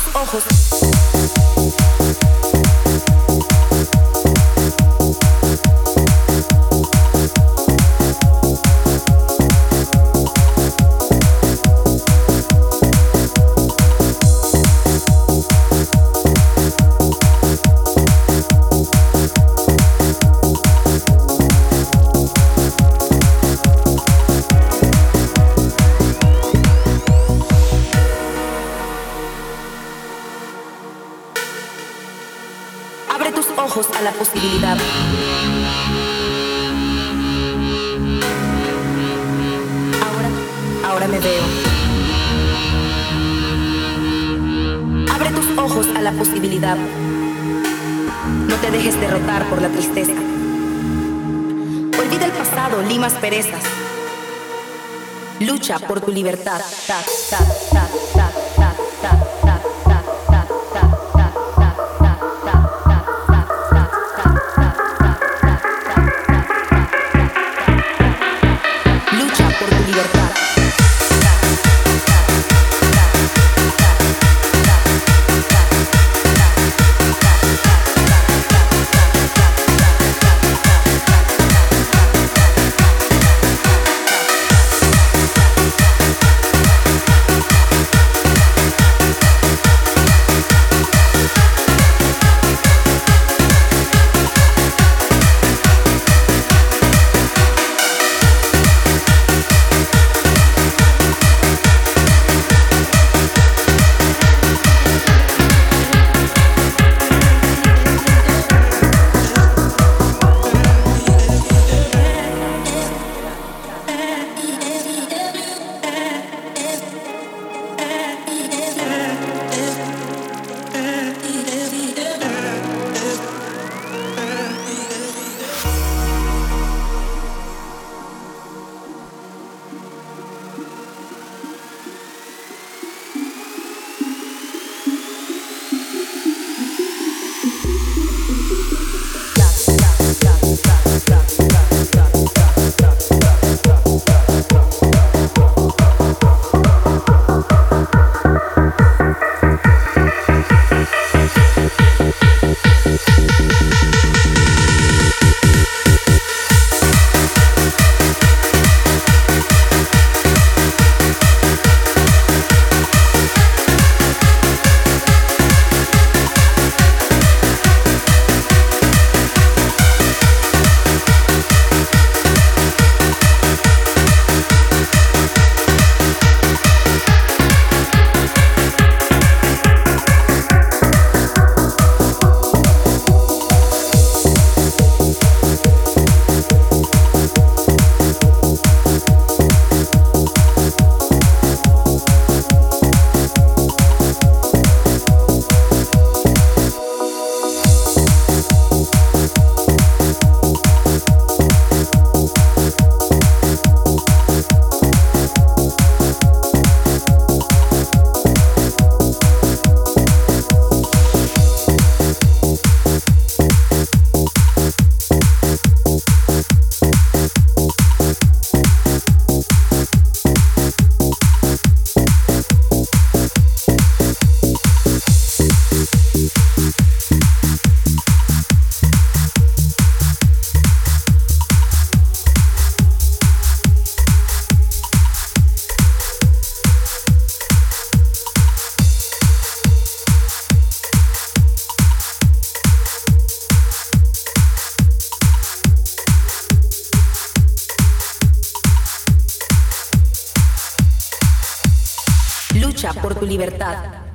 tus ojos. Ojos a la posibilidad. Ahora, ahora me veo. Abre tus ojos a la posibilidad. No te dejes derrotar por la tristeza. Olvida el pasado, limas perezas. Lucha por tu libertad. Ta, ta, ta, Lucha por tu libertad.